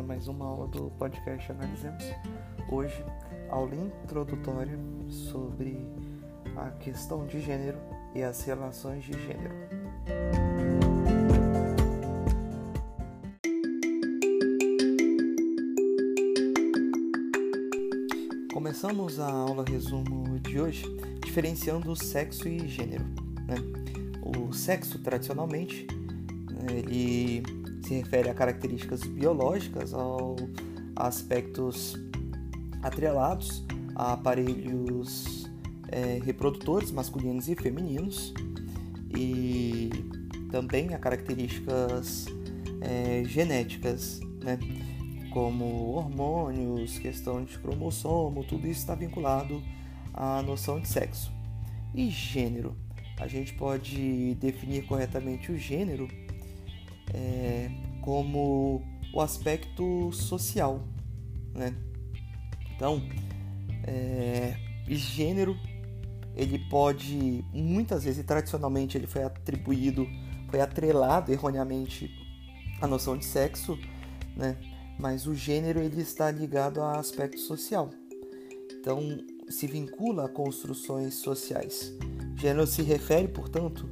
a mais uma aula do podcast Analisemos. Hoje, aula introdutória sobre a questão de gênero e as relações de gênero. Começamos a aula resumo de hoje diferenciando sexo e gênero. Né? O sexo, tradicionalmente, ele se refere a características biológicas, ao, a aspectos atrelados a aparelhos é, reprodutores masculinos e femininos e também a características é, genéticas, né? como hormônios, questão de cromossomo, tudo isso está vinculado à noção de sexo. E gênero? A gente pode definir corretamente o gênero é, como o aspecto social, né? Então, é, gênero ele pode muitas vezes tradicionalmente ele foi atribuído, foi atrelado erroneamente à noção de sexo, né? Mas o gênero ele está ligado a aspecto social. Então, se vincula a construções sociais. Gênero se refere, portanto,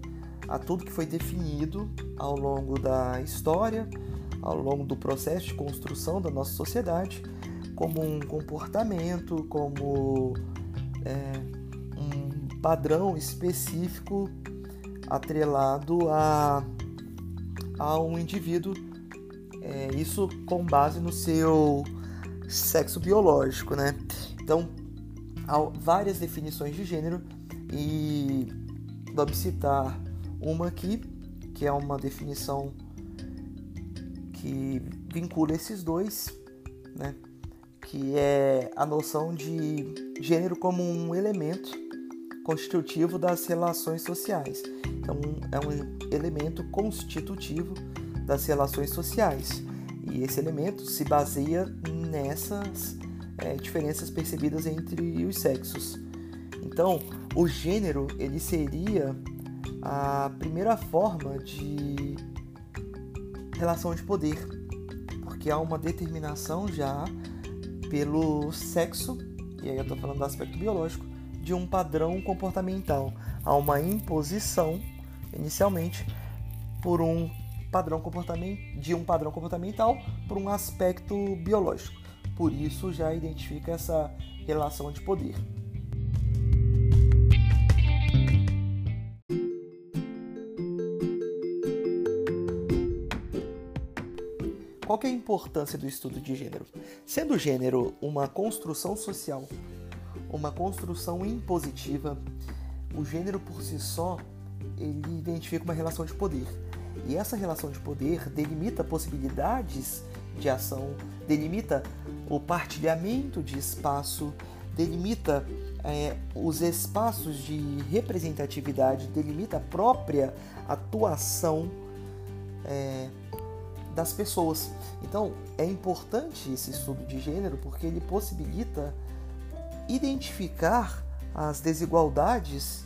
a tudo que foi definido ao longo da história, ao longo do processo de construção da nossa sociedade, como um comportamento, como é, um padrão específico atrelado a, a um indivíduo, é, isso com base no seu sexo biológico, né? Então, há várias definições de gênero e vamos citar uma aqui, que é uma definição que vincula esses dois, né? que é a noção de gênero como um elemento constitutivo das relações sociais. Então, é um elemento constitutivo das relações sociais. E esse elemento se baseia nessas é, diferenças percebidas entre os sexos. Então, o gênero ele seria a primeira forma de relação de poder, porque há uma determinação já pelo sexo, e aí eu estou falando do aspecto biológico, de um padrão comportamental. Há uma imposição, inicialmente, por um padrão comportamental, de um padrão comportamental por um aspecto biológico. Por isso já identifica essa relação de poder. Qual é a importância do estudo de gênero? Sendo o gênero uma construção social, uma construção impositiva, o gênero por si só ele identifica uma relação de poder. E essa relação de poder delimita possibilidades de ação, delimita o partilhamento de espaço, delimita é, os espaços de representatividade, delimita a própria atuação é, das pessoas. Então, é importante esse estudo de gênero porque ele possibilita identificar as desigualdades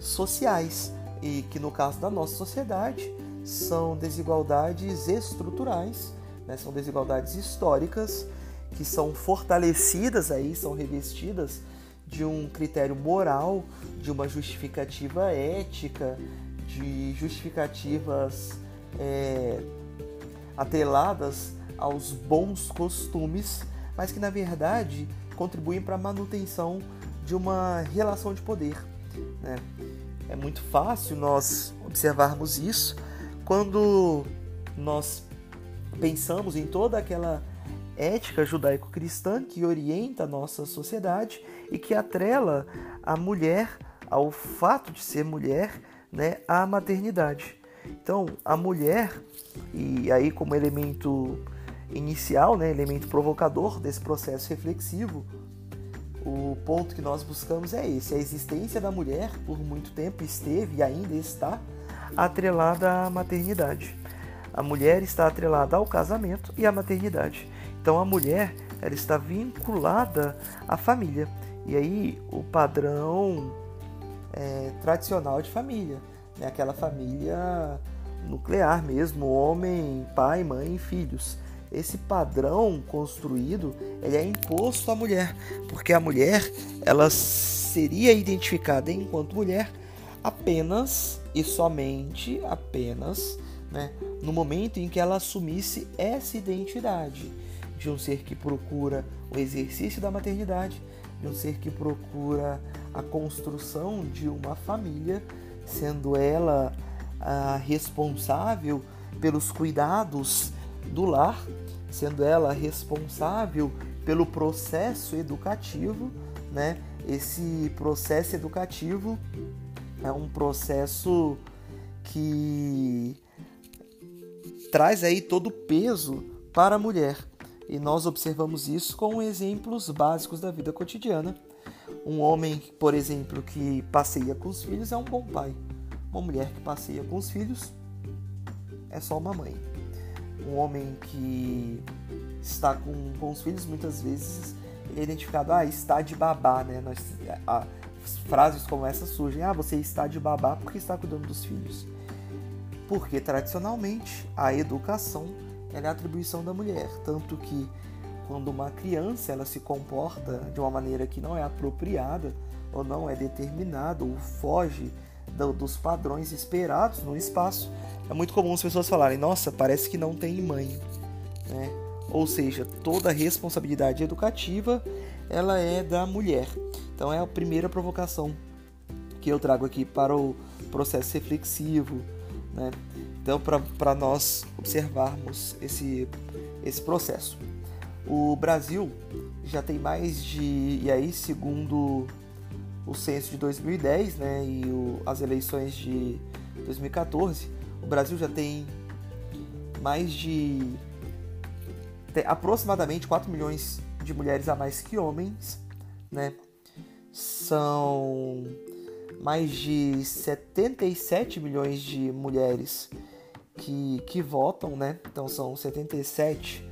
sociais e que no caso da nossa sociedade são desigualdades estruturais, né? são desigualdades históricas que são fortalecidas aí, são revestidas de um critério moral, de uma justificativa ética, de justificativas é, atreladas aos bons costumes, mas que na verdade contribuem para a manutenção de uma relação de poder. Né? É muito fácil nós observarmos isso quando nós pensamos em toda aquela ética judaico-cristã que orienta a nossa sociedade e que atrela a mulher ao fato de ser mulher, né, à maternidade. Então, a mulher, e aí como elemento inicial, né, elemento provocador desse processo reflexivo, o ponto que nós buscamos é esse: a existência da mulher, por muito tempo esteve e ainda está atrelada à maternidade. A mulher está atrelada ao casamento e à maternidade. Então, a mulher ela está vinculada à família. E aí, o padrão é, tradicional de família né? aquela família nuclear mesmo, homem, pai, mãe e filhos. esse padrão construído ele é imposto à mulher, porque a mulher ela seria identificada enquanto mulher apenas e somente apenas né, no momento em que ela assumisse essa identidade de um ser que procura o exercício da maternidade, de um ser que procura a construção de uma família, sendo ela a responsável pelos cuidados do lar, sendo ela responsável pelo processo educativo, né? Esse processo educativo é um processo que traz aí todo o peso para a mulher. E nós observamos isso com exemplos básicos da vida cotidiana. Um homem, por exemplo, que passeia com os filhos é um bom pai. Uma mulher que passeia com os filhos é só uma mãe. Um homem que está com, com os filhos, muitas vezes, é identificado, ah, está de babá, né? Nós, frases como essa surgem, ah, você está de babá porque está cuidando dos filhos. Porque, tradicionalmente, a educação é a atribuição da mulher, tanto que quando uma criança ela se comporta de uma maneira que não é apropriada ou não é determinada ou foge do, dos padrões esperados no espaço, é muito comum as pessoas falarem: Nossa, parece que não tem mãe. Né? Ou seja, toda a responsabilidade educativa ela é da mulher. Então é a primeira provocação que eu trago aqui para o processo reflexivo. Né? Então, para nós observarmos esse, esse processo. O Brasil já tem mais de. E aí, segundo o censo de 2010 né, e o, as eleições de 2014, o Brasil já tem mais de tem aproximadamente 4 milhões de mulheres a mais que homens, né? São mais de 77 milhões de mulheres que, que votam, né? Então são 77,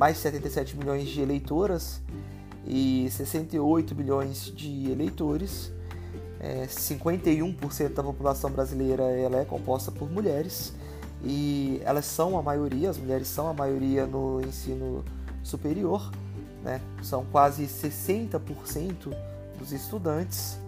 mais de 77 milhões de eleitoras e 68 milhões de eleitores. É, 51% da população brasileira ela é composta por mulheres e elas são a maioria, as mulheres são a maioria no ensino superior, né? são quase 60% dos estudantes.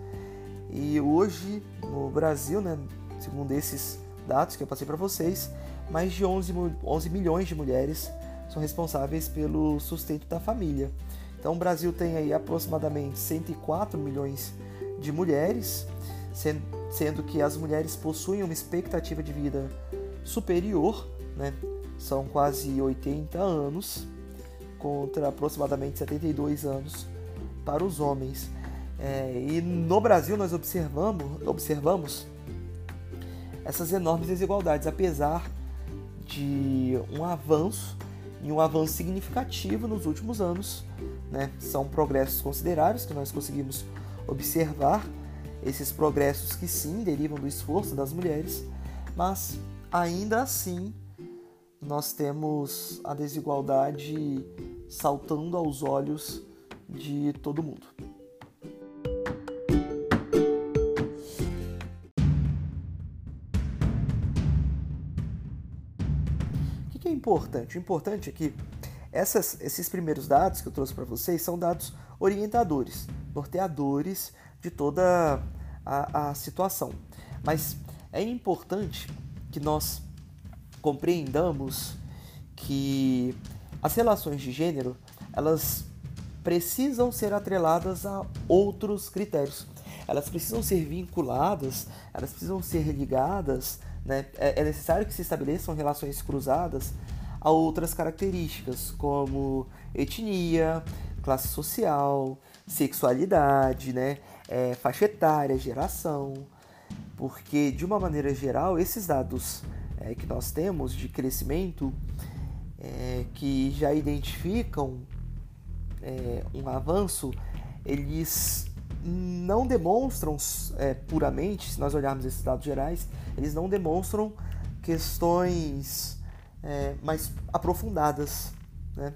E hoje no Brasil, né, segundo esses dados que eu passei para vocês, mais de 11, 11 milhões de mulheres são responsáveis pelo sustento da família. Então o Brasil tem aí aproximadamente 104 milhões de mulheres, sendo que as mulheres possuem uma expectativa de vida superior, né? são quase 80 anos, contra aproximadamente 72 anos para os homens. É, e no Brasil nós observamos, observamos essas enormes desigualdades, apesar de um avanço e um avanço significativo nos últimos anos. Né? São progressos consideráveis que nós conseguimos observar, esses progressos que sim derivam do esforço das mulheres, mas ainda assim nós temos a desigualdade saltando aos olhos de todo mundo. Importante? O importante é que essas, esses primeiros dados que eu trouxe para vocês são dados orientadores, norteadores de toda a, a situação. Mas é importante que nós compreendamos que as relações de gênero elas precisam ser atreladas a outros critérios. Elas precisam ser vinculadas, elas precisam ser ligadas. Né? É, é necessário que se estabeleçam relações cruzadas a outras características, como etnia, classe social, sexualidade, né? É, faixa etária, geração. Porque, de uma maneira geral, esses dados é, que nós temos de crescimento, é, que já identificam é, um avanço, eles não demonstram é, puramente, se nós olharmos esses dados gerais, eles não demonstram questões é, mais aprofundadas. Né?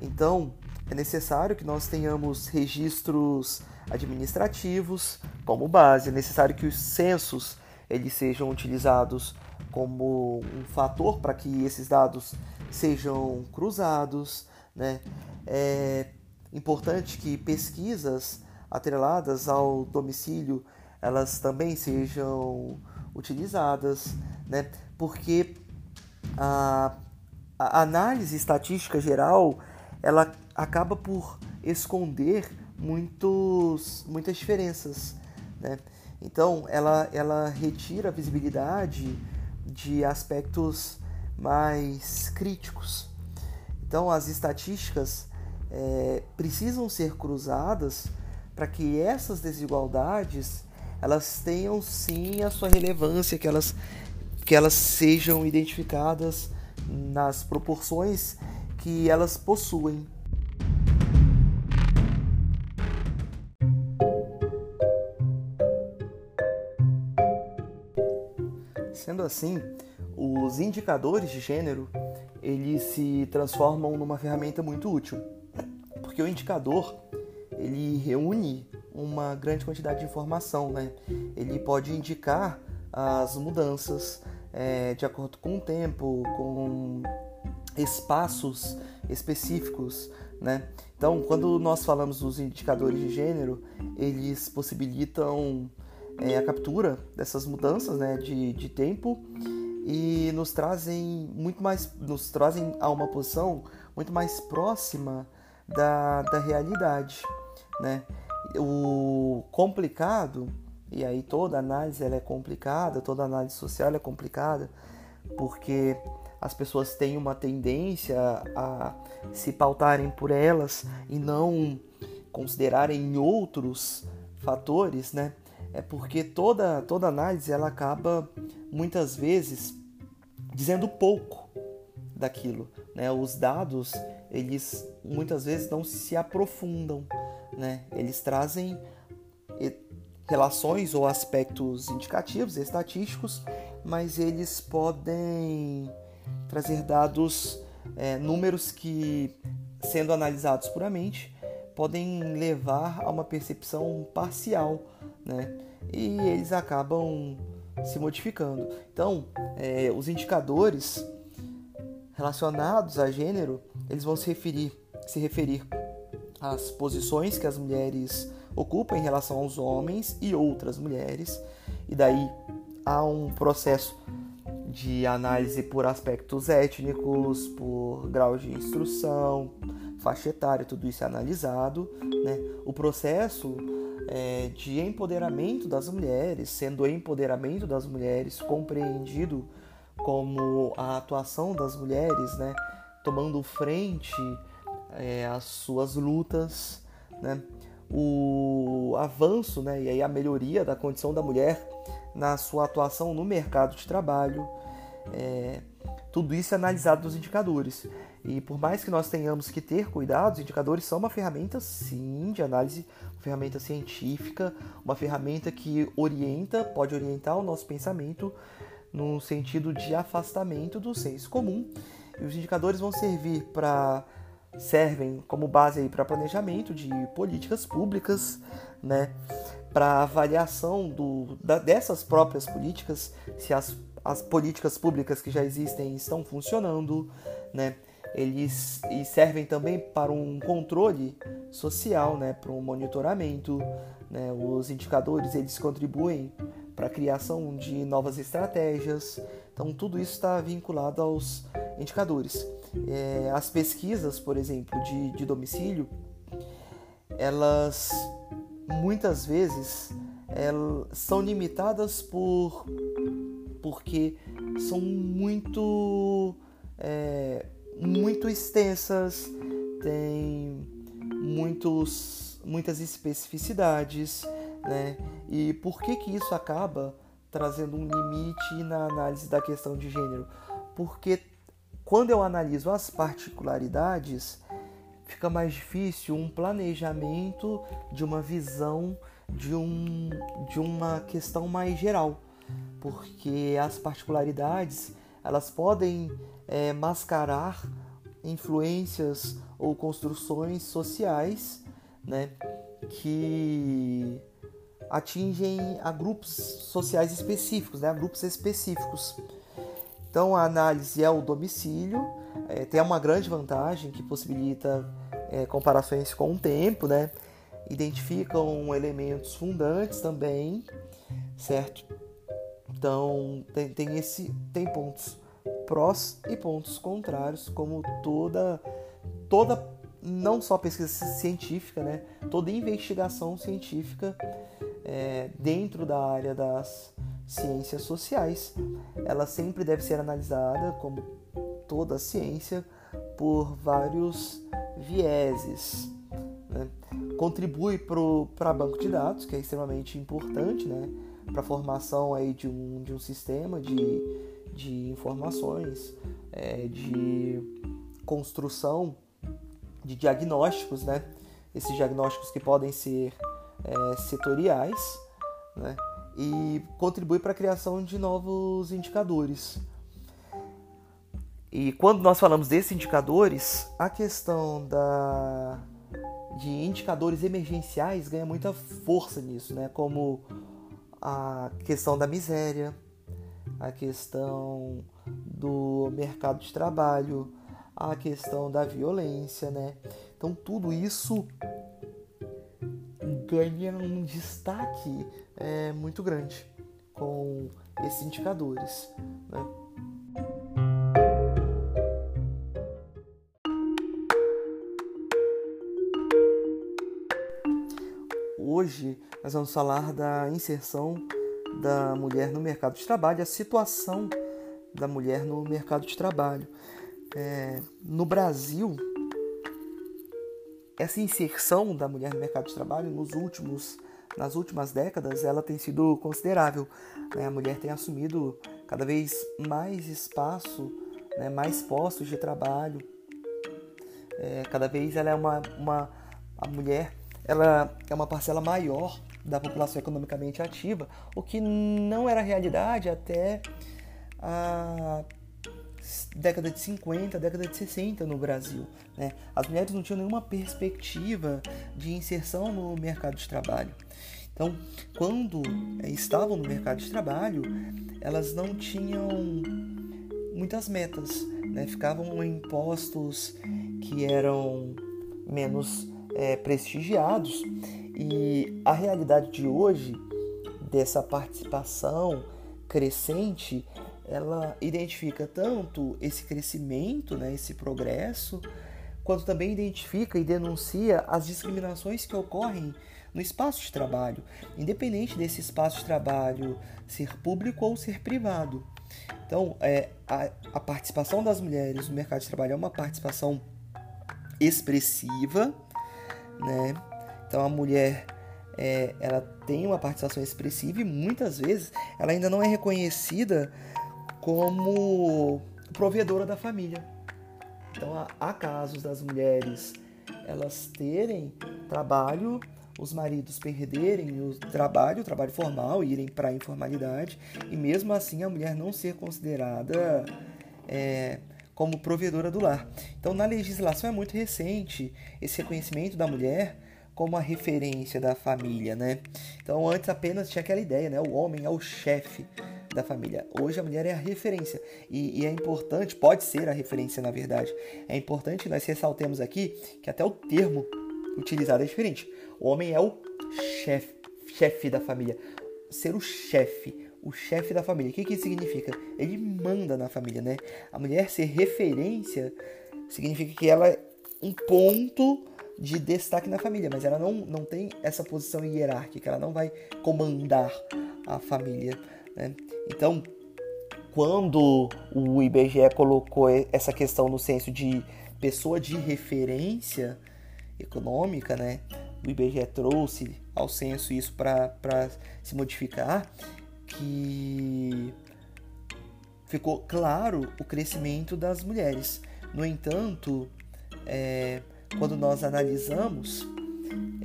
Então, é necessário que nós tenhamos registros administrativos como base, é necessário que os censos eles sejam utilizados como um fator para que esses dados sejam cruzados, né? É importante que pesquisas atreladas ao domicílio elas também sejam utilizadas, né? Porque a, a análise estatística geral ela acaba por esconder muitos, muitas diferenças, né? Então ela, ela retira a visibilidade de aspectos mais críticos. Então as estatísticas é, precisam ser cruzadas para que essas desigualdades elas tenham sim a sua relevância, que elas, que elas sejam identificadas nas proporções que elas possuem. Sendo assim, os indicadores de gênero eles se transformam numa ferramenta muito útil, porque o indicador ele reúne uma grande quantidade de informação, né? Ele pode indicar as mudanças é, de acordo com o tempo, com espaços específicos, né? Então, quando nós falamos dos indicadores de gênero, eles possibilitam é, a captura dessas mudanças, né, de, de tempo e nos trazem muito mais, nos trazem a uma posição muito mais próxima da, da realidade, né? O complicado e aí toda análise ela é complicada, toda análise social é complicada, porque as pessoas têm uma tendência a se pautarem por elas e não considerarem outros fatores, né? É porque toda toda análise ela acaba muitas vezes dizendo pouco daquilo, né? Os dados eles muitas vezes não se aprofundam, né? Eles trazem relações ou aspectos indicativos, estatísticos, mas eles podem trazer dados, é, números que, sendo analisados puramente, podem levar a uma percepção parcial, né? E eles acabam se modificando. Então, é, os indicadores relacionados a gênero, eles vão se referir, se referir às posições que as mulheres ocupa em relação aos homens e outras mulheres, e daí há um processo de análise por aspectos étnicos, por grau de instrução, faixa etária, tudo isso é analisado. Né? O processo é, de empoderamento das mulheres, sendo o empoderamento das mulheres compreendido como a atuação das mulheres, né? tomando frente é, às suas lutas, né? O avanço né, e aí a melhoria da condição da mulher na sua atuação no mercado de trabalho. É, tudo isso é analisado nos indicadores. E por mais que nós tenhamos que ter cuidado, os indicadores são uma ferramenta, sim, de análise, uma ferramenta científica, uma ferramenta que orienta, pode orientar o nosso pensamento no sentido de afastamento do senso comum. E os indicadores vão servir para servem como base para planejamento de políticas públicas, né, para avaliação do, da, dessas próprias políticas, se as, as políticas públicas que já existem estão funcionando, né, eles e servem também para um controle social, né, para um monitoramento, né, os indicadores eles contribuem para a criação de novas estratégias, então tudo isso está vinculado aos indicadores. É, as pesquisas, por exemplo, de, de domicílio, elas muitas vezes elas são limitadas por porque são muito é, muito extensas, têm muitos, muitas especificidades, né? E por que que isso acaba trazendo um limite na análise da questão de gênero? Porque quando eu analiso as particularidades, fica mais difícil um planejamento de uma visão de, um, de uma questão mais geral, porque as particularidades elas podem é, mascarar influências ou construções sociais né, que atingem a grupos sociais específicos, né, a grupos específicos. Então a análise é o domicílio, é, tem uma grande vantagem que possibilita é, comparações com o tempo, né? Identificam elementos fundantes também, certo? Então tem, tem esse tem pontos prós e pontos contrários, como toda toda não só pesquisa científica, né? Toda investigação científica é, dentro da área das ciências sociais, ela sempre deve ser analisada, como toda ciência, por vários vieses. Né? Contribui para banco de dados, que é extremamente importante né? para a formação aí de, um, de um sistema de, de informações, é, de construção de diagnósticos, né? esses diagnósticos que podem ser é, setoriais, né? E contribui para a criação de novos indicadores. E quando nós falamos desses indicadores, a questão da, de indicadores emergenciais ganha muita força nisso, né? como a questão da miséria, a questão do mercado de trabalho, a questão da violência, né? Então tudo isso ganha um destaque é, muito grande com esses indicadores. Né? Hoje nós vamos falar da inserção da mulher no mercado de trabalho, a situação da mulher no mercado de trabalho. É, no Brasil, essa inserção da mulher no mercado de trabalho nos últimos, nas últimas décadas ela tem sido considerável. Né? A mulher tem assumido cada vez mais espaço, né? mais postos de trabalho. É, cada vez ela é uma, uma a mulher ela é uma parcela maior da população economicamente ativa, o que não era realidade até a década de 50, década de 60 no Brasil. Né? As mulheres não tinham nenhuma perspectiva de inserção no mercado de trabalho. Então, quando é, estavam no mercado de trabalho, elas não tinham muitas metas, né? ficavam em postos que eram menos é, prestigiados. E a realidade de hoje, dessa participação crescente, ela identifica tanto esse crescimento, né, esse progresso, quanto também identifica e denuncia as discriminações que ocorrem no espaço de trabalho, independente desse espaço de trabalho ser público ou ser privado. Então, é, a, a participação das mulheres no mercado de trabalho é uma participação expressiva, né? Então, a mulher é, ela tem uma participação expressiva e muitas vezes ela ainda não é reconhecida como provedora da família. Então há casos das mulheres elas terem trabalho, os maridos perderem o trabalho, o trabalho formal, irem para a informalidade e mesmo assim a mulher não ser considerada é, como provedora do lar. Então na legislação é muito recente esse reconhecimento da mulher como a referência da família, né? Então antes apenas tinha aquela ideia, né? O homem é o chefe da família. Hoje a mulher é a referência e, e, é importante, pode ser a referência na verdade. É importante nós ressaltemos aqui que até o termo utilizado é diferente. O homem é o chefe, chefe da família. Ser o chefe, o chefe da família. O que, que isso significa? Ele manda na família, né? A mulher ser referência significa que ela é um ponto de destaque na família, mas ela não, não tem essa posição hierárquica, ela não vai comandar a família. Né? Então, quando o IBGE colocou essa questão no senso de pessoa de referência econômica, né? o IBGE trouxe ao censo isso para se modificar, que ficou claro o crescimento das mulheres. No entanto, é, quando nós analisamos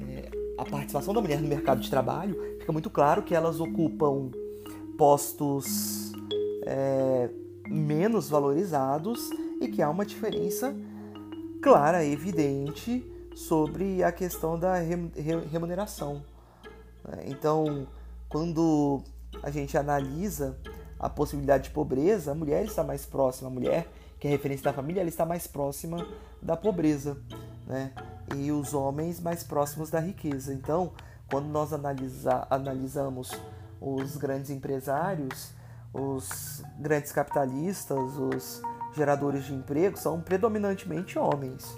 é, a participação da mulher no mercado de trabalho, fica muito claro que elas ocupam postos é, menos valorizados e que há uma diferença clara, evidente, sobre a questão da remuneração. Né? Então, quando a gente analisa a possibilidade de pobreza, a mulher está mais próxima, a mulher que é referência da família, ela está mais próxima da pobreza, né? E os homens mais próximos da riqueza. Então, quando nós analisa, analisamos os grandes empresários, os grandes capitalistas, os geradores de emprego, são predominantemente homens.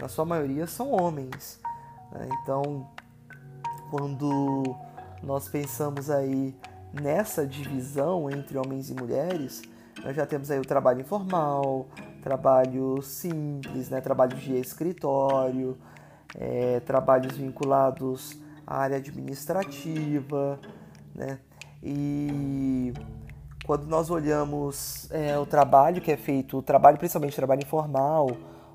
Na sua maioria são homens. Né? Então, quando nós pensamos aí nessa divisão entre homens e mulheres, nós já temos aí o trabalho informal, trabalho simples, né? trabalho de escritório, é, trabalhos vinculados à área administrativa, né? E quando nós olhamos é, o trabalho que é feito, o trabalho principalmente trabalho informal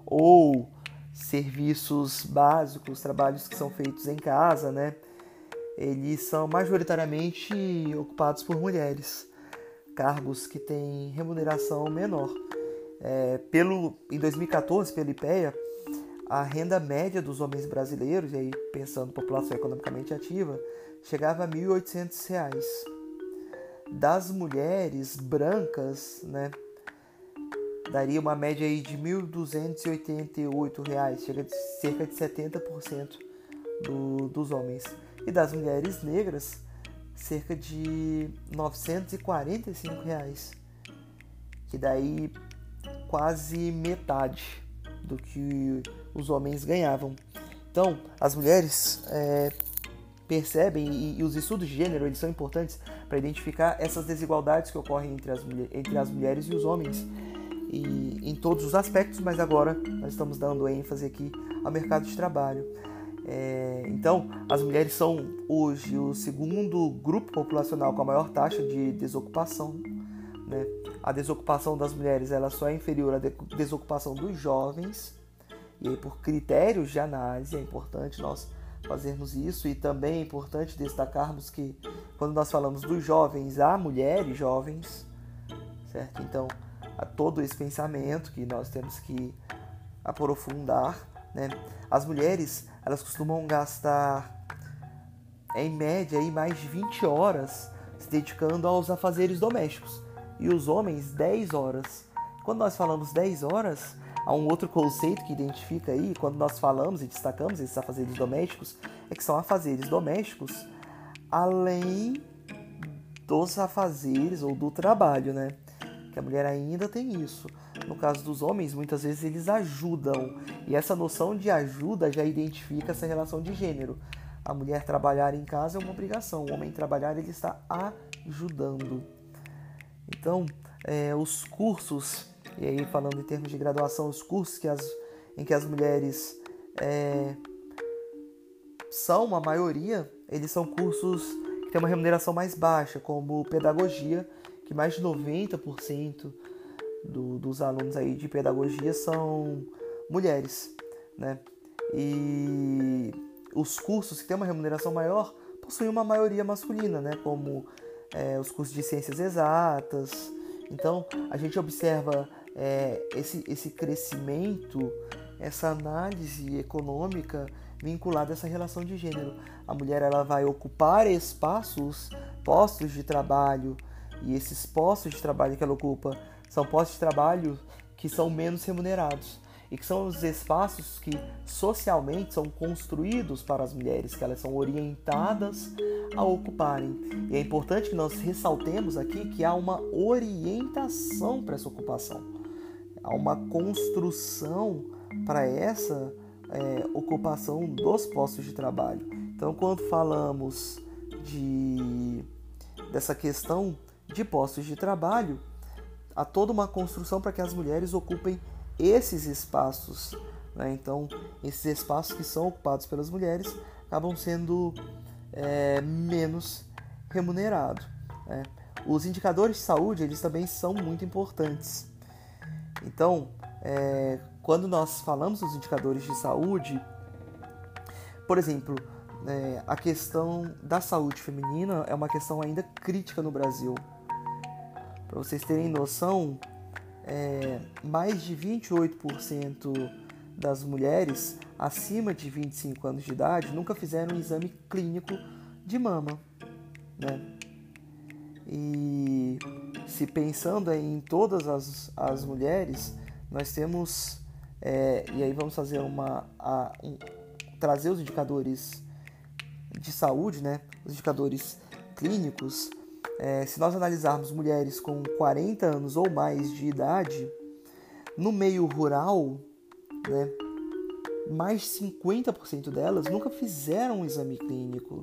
ou serviços básicos, trabalhos que são feitos em casa, né? Eles são majoritariamente ocupados por mulheres cargos que têm remuneração menor. É, pelo, em 2014, pelo IPEA, a renda média dos homens brasileiros, e aí pensando população economicamente ativa, chegava a R$ 1.800. Das mulheres brancas, né, daria uma média aí de R$ 1.288, chega de cerca de 70% do, dos homens. E das mulheres negras, cerca de 945 reais, que daí quase metade do que os homens ganhavam. Então, as mulheres é, percebem e, e, os estudos de gênero eles são importantes para identificar essas desigualdades que ocorrem entre as, entre as mulheres e os homens e em todos os aspectos, mas agora nós estamos dando ênfase aqui ao mercado de trabalho. É, então, as mulheres são hoje o segundo grupo populacional com a maior taxa de desocupação. Né? A desocupação das mulheres ela só é inferior à desocupação dos jovens. E aí, por critérios de análise, é importante nós fazermos isso. E também é importante destacarmos que, quando nós falamos dos jovens, há mulheres jovens, certo? Então, há todo esse pensamento que nós temos que aprofundar. Né? As mulheres elas costumam gastar em média aí, mais de 20 horas se dedicando aos afazeres domésticos e os homens 10 horas. Quando nós falamos 10 horas, há um outro conceito que identifica aí, quando nós falamos e destacamos esses afazeres domésticos, é que são afazeres domésticos além dos afazeres ou do trabalho, né? Que a mulher ainda tem isso. No caso dos homens, muitas vezes eles ajudam. E essa noção de ajuda já identifica essa relação de gênero. A mulher trabalhar em casa é uma obrigação, o homem trabalhar ele está ajudando. Então, é, os cursos, e aí falando em termos de graduação, os cursos que as, em que as mulheres é, são a maioria, eles são cursos que têm uma remuneração mais baixa, como pedagogia, que mais de 90% do, dos alunos aí de pedagogia são mulheres, né? E os cursos que têm uma remuneração maior possuem uma maioria masculina, né? Como é, os cursos de ciências exatas. Então a gente observa é, esse, esse crescimento, essa análise econômica vinculada a essa relação de gênero. A mulher ela vai ocupar espaços, postos de trabalho, e esses postos de trabalho que ela ocupa são postos de trabalho que são menos remunerados e que são os espaços que socialmente são construídos para as mulheres, que elas são orientadas a ocuparem. E é importante que nós ressaltemos aqui que há uma orientação para essa ocupação, há uma construção para essa é, ocupação dos postos de trabalho. Então, quando falamos de dessa questão de postos de trabalho, há toda uma construção para que as mulheres ocupem esses espaços. Né? Então, esses espaços que são ocupados pelas mulheres acabam sendo é, menos remunerados. Né? Os indicadores de saúde eles também são muito importantes. Então, é, quando nós falamos dos indicadores de saúde, por exemplo, é, a questão da saúde feminina é uma questão ainda crítica no Brasil. Para vocês terem noção, é, mais de 28% das mulheres acima de 25 anos de idade nunca fizeram um exame clínico de mama. Né? E se pensando em todas as, as mulheres, nós temos. É, e aí vamos fazer uma. A, um, trazer os indicadores de saúde, né? Os indicadores clínicos. É, se nós analisarmos mulheres com 40 anos ou mais de idade, no meio rural, né, mais de 50% delas nunca fizeram um exame clínico.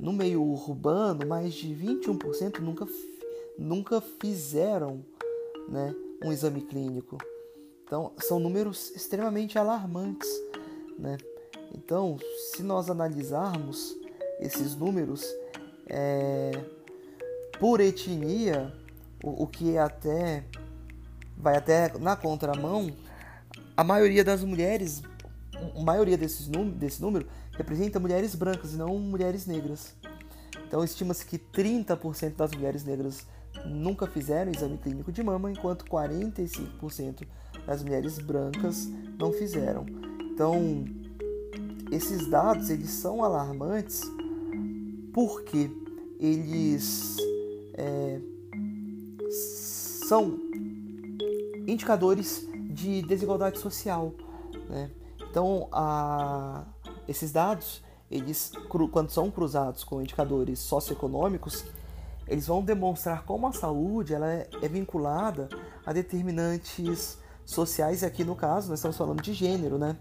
No meio urbano, mais de 21% nunca, nunca fizeram né, um exame clínico. Então, são números extremamente alarmantes. Né? Então, se nós analisarmos esses números é, por etnia, o, o que é até vai até na contramão, a maioria das mulheres, a maioria desses desse número representa mulheres brancas e não mulheres negras. Então estima-se que 30% das mulheres negras nunca fizeram exame clínico de mama, enquanto 45% das mulheres brancas não fizeram. Então esses dados eles são alarmantes porque eles é, são indicadores de desigualdade social. Né? Então, a, esses dados, eles, quando são cruzados com indicadores socioeconômicos, eles vão demonstrar como a saúde ela é, é vinculada a determinantes sociais, e aqui no caso nós estamos falando de gênero, né?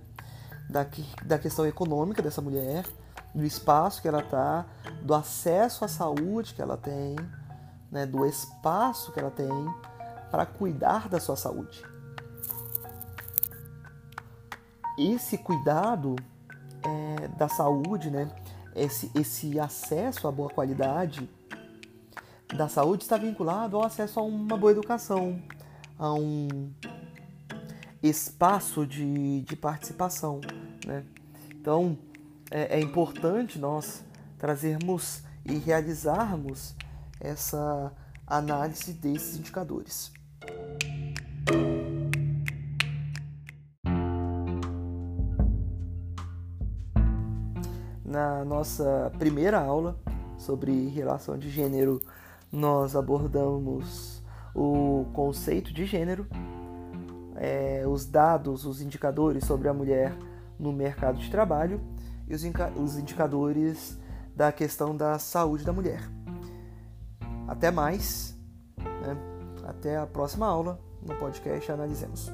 Da, da questão econômica dessa mulher, do espaço que ela está, do acesso à saúde que ela tem, né? do espaço que ela tem para cuidar da sua saúde. Esse cuidado da saúde, né? esse, esse acesso à boa qualidade da saúde está vinculado ao acesso a uma boa educação, a um espaço de, de participação. Né? Então, é, é importante nós trazermos e realizarmos essa análise desses indicadores. Nossa primeira aula sobre relação de gênero, nós abordamos o conceito de gênero, é, os dados, os indicadores sobre a mulher no mercado de trabalho e os, os indicadores da questão da saúde da mulher. Até mais, né? até a próxima aula no podcast Analisemos.